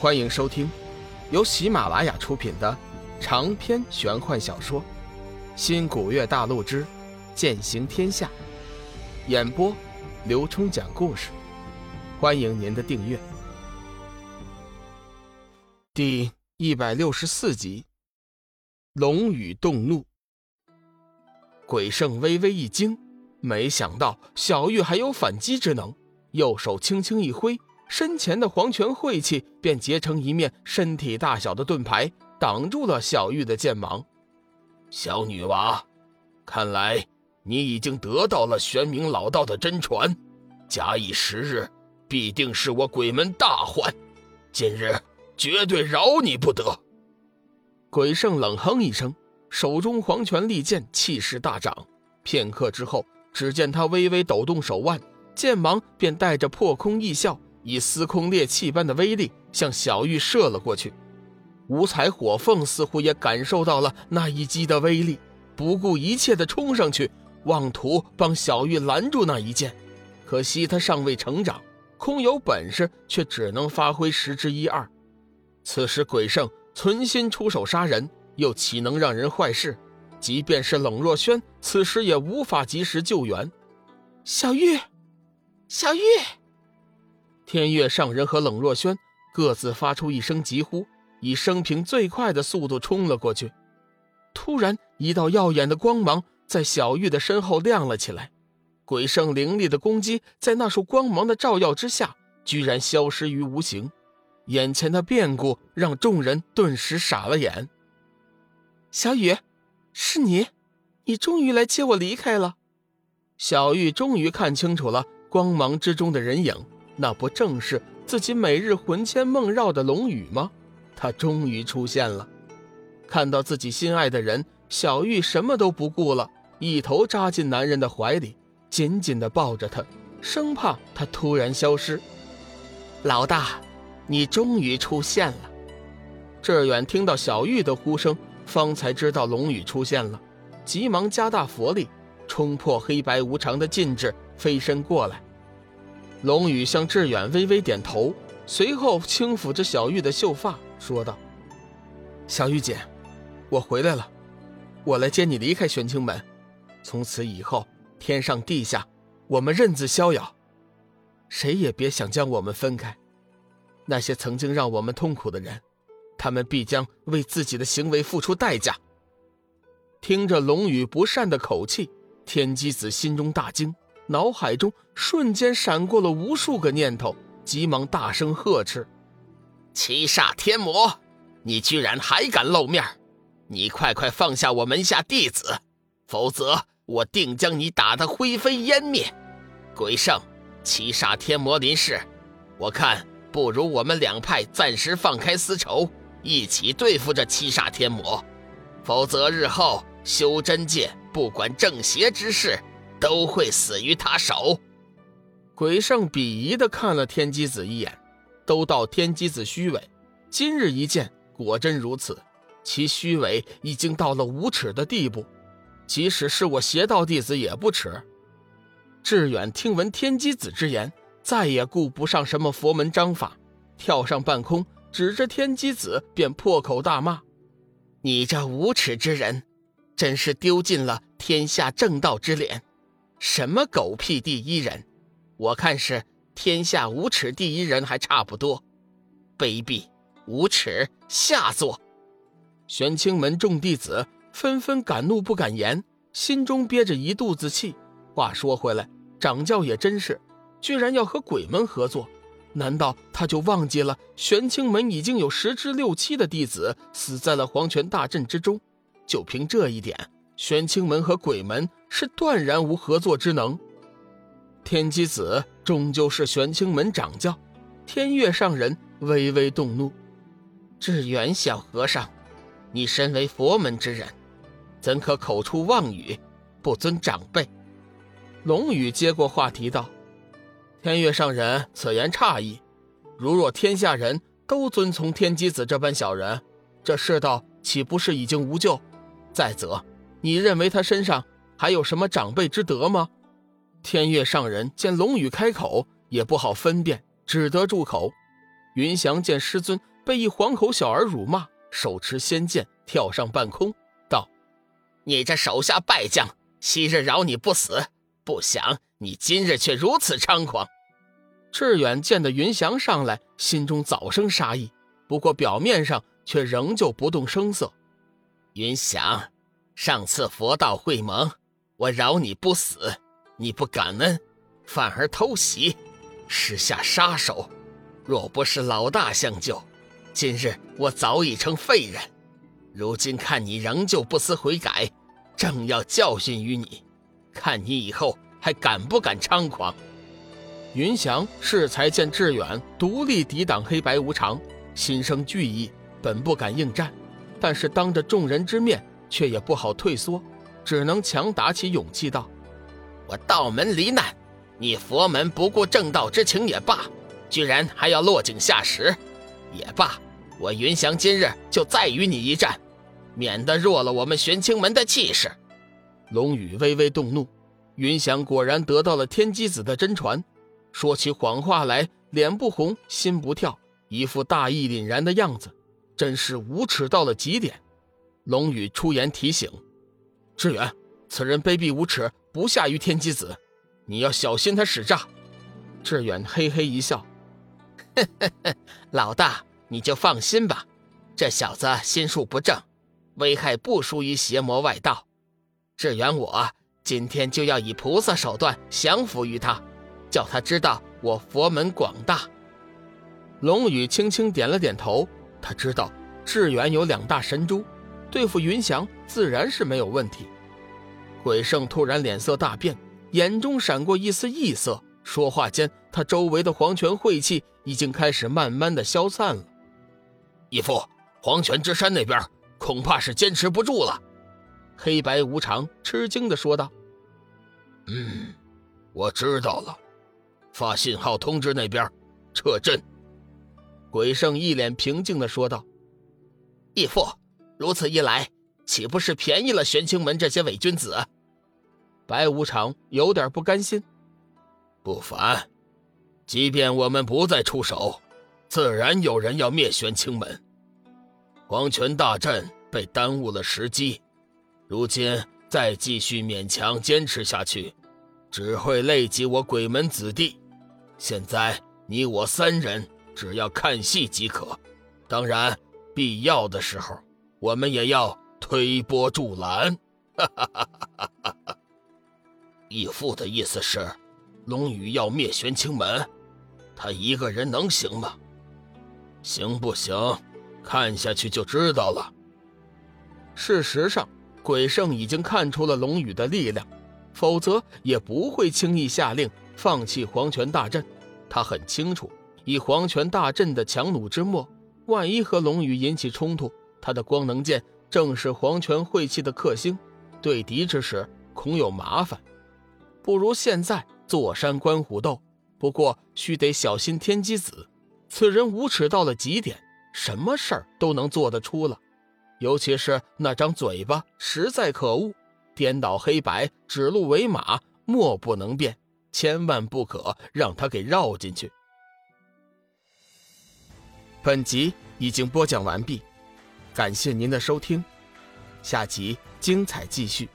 欢迎收听由喜马拉雅出品的长篇玄幻小说《新古月大陆之剑行天下》，演播刘冲讲故事。欢迎您的订阅。第一百六十四集，龙宇动怒。鬼圣微微一惊，没想到小玉还有反击之能，右手轻轻一挥。身前的黄泉晦气便结成一面身体大小的盾牌，挡住了小玉的剑芒。小女娃，看来你已经得到了玄冥老道的真传，假以时日，必定是我鬼门大患。今日绝对饶你不得！鬼圣冷哼一声，手中黄泉利剑气势大涨。片刻之后，只见他微微抖动手腕，剑芒便带着破空异笑。以司空猎气般的威力向小玉射了过去，五彩火凤似乎也感受到了那一击的威力，不顾一切地冲上去，妄图帮小玉拦住那一剑。可惜他尚未成长，空有本事却只能发挥十之一二。此时鬼圣存心出手杀人，又岂能让人坏事？即便是冷若萱，此时也无法及时救援。小玉，小玉。天月上人和冷若萱各自发出一声疾呼，以生平最快的速度冲了过去。突然，一道耀眼的光芒在小玉的身后亮了起来。鬼圣凌厉的攻击在那束光芒的照耀之下，居然消失于无形。眼前的变故让众人顿时傻了眼。小雨，是你，你终于来接我离开了。小玉终于看清楚了光芒之中的人影。那不正是自己每日魂牵梦绕的龙宇吗？他终于出现了。看到自己心爱的人，小玉什么都不顾了，一头扎进男人的怀里，紧紧地抱着他，生怕他突然消失。老大，你终于出现了。志远听到小玉的呼声，方才知道龙宇出现了，急忙加大佛力，冲破黑白无常的禁制，飞身过来。龙宇向志远微微点头，随后轻抚着小玉的秀发，说道：“小玉姐，我回来了，我来接你离开玄清门。从此以后，天上地下，我们任自逍遥，谁也别想将我们分开。那些曾经让我们痛苦的人，他们必将为自己的行为付出代价。”听着龙宇不善的口气，天机子心中大惊。脑海中瞬间闪过了无数个念头，急忙大声呵斥：“七煞天魔，你居然还敢露面！你快快放下我门下弟子，否则我定将你打得灰飞烟灭！”鬼圣，七煞天魔林氏，我看不如我们两派暂时放开私仇，一起对付这七煞天魔，否则日后修真界不管正邪之事。都会死于他手。鬼圣鄙夷地看了天机子一眼，都道天机子虚伪，今日一见，果真如此。其虚伪已经到了无耻的地步，即使是我邪道弟子也不耻。志远听闻天机子之言，再也顾不上什么佛门章法，跳上半空，指着天机子便破口大骂：“你这无耻之人，真是丢尽了天下正道之脸！”什么狗屁第一人，我看是天下无耻第一人还差不多。卑鄙、无耻、下作！玄清门众弟子纷纷敢怒不敢言，心中憋着一肚子气。话说回来，掌教也真是，居然要和鬼门合作，难道他就忘记了玄清门已经有十之六七的弟子死在了黄泉大阵之中？就凭这一点。玄清门和鬼门是断然无合作之能。天机子终究是玄清门掌教，天月上人微微动怒：“志远小和尚，你身为佛门之人，怎可口出妄语，不尊长辈？”龙宇接过话题道：“天月上人此言差矣。如若天下人都遵从天机子这般小人，这世道岂不是已经无救？再则……”你认为他身上还有什么长辈之德吗？天月上人见龙宇开口，也不好分辨，只得住口。云翔见师尊被一黄口小儿辱骂，手持仙剑跳上半空，道：“你这手下败将，昔日饶你不死，不想你今日却如此猖狂。”志远见得云翔上来，心中早生杀意，不过表面上却仍旧不动声色。云翔，上次佛道会盟，我饶你不死，你不感恩，反而偷袭，施下杀手。若不是老大相救，今日我早已成废人。如今看你仍旧不思悔改，正要教训于你，看你以后还敢不敢猖狂。云翔适才见志远独立抵挡黑白无常，心生惧意，本不敢应战，但是当着众人之面，却也不好退缩，只能强打起勇气道：“我道门罹难，你佛门不顾正道之情也罢，居然还要落井下石，也罢，我云翔今日就再与你一战，免得弱了我们玄清门的气势。”龙宇微微动怒，云翔果然得到了天机子的真传。说起谎话来，脸不红，心不跳，一副大义凛然的样子，真是无耻到了极点。龙宇出言提醒：“志远，此人卑鄙无耻，不下于天机子，你要小心他使诈。”志远嘿嘿一笑：“呵呵呵，老大你就放心吧，这小子心术不正，危害不输于邪魔外道。志远，我今天就要以菩萨手段降服于他。”叫他知道我佛门广大。龙宇轻轻点了点头，他知道志远有两大神珠，对付云翔自然是没有问题。鬼圣突然脸色大变，眼中闪过一丝异色，说话间，他周围的黄泉晦气已经开始慢慢的消散了。义父，黄泉之山那边恐怕是坚持不住了。黑白无常吃惊的说道：“嗯，我知道了。”发信号通知那边撤阵。鬼圣一脸平静的说道：“义父，如此一来，岂不是便宜了玄清门这些伪君子？”白无常有点不甘心：“不凡，即便我们不再出手，自然有人要灭玄清门。黄泉大阵被耽误了时机，如今再继续勉强坚持下去，只会累及我鬼门子弟。”现在你我三人只要看戏即可，当然必要的时候我们也要推波助澜。哈哈哈哈哈！义父的意思是，龙宇要灭玄清门，他一个人能行吗？行不行？看下去就知道了。事实上，鬼圣已经看出了龙宇的力量，否则也不会轻易下令。放弃黄泉大阵，他很清楚，以黄泉大阵的强弩之末，万一和龙宇引起冲突，他的光能剑正是黄泉晦气的克星，对敌之时恐有麻烦。不如现在坐山观虎斗，不过须得小心天机子，此人无耻到了极点，什么事儿都能做得出了，尤其是那张嘴巴实在可恶，颠倒黑白，指鹿为马，莫不能变。千万不可让他给绕进去。本集已经播讲完毕，感谢您的收听，下集精彩继续。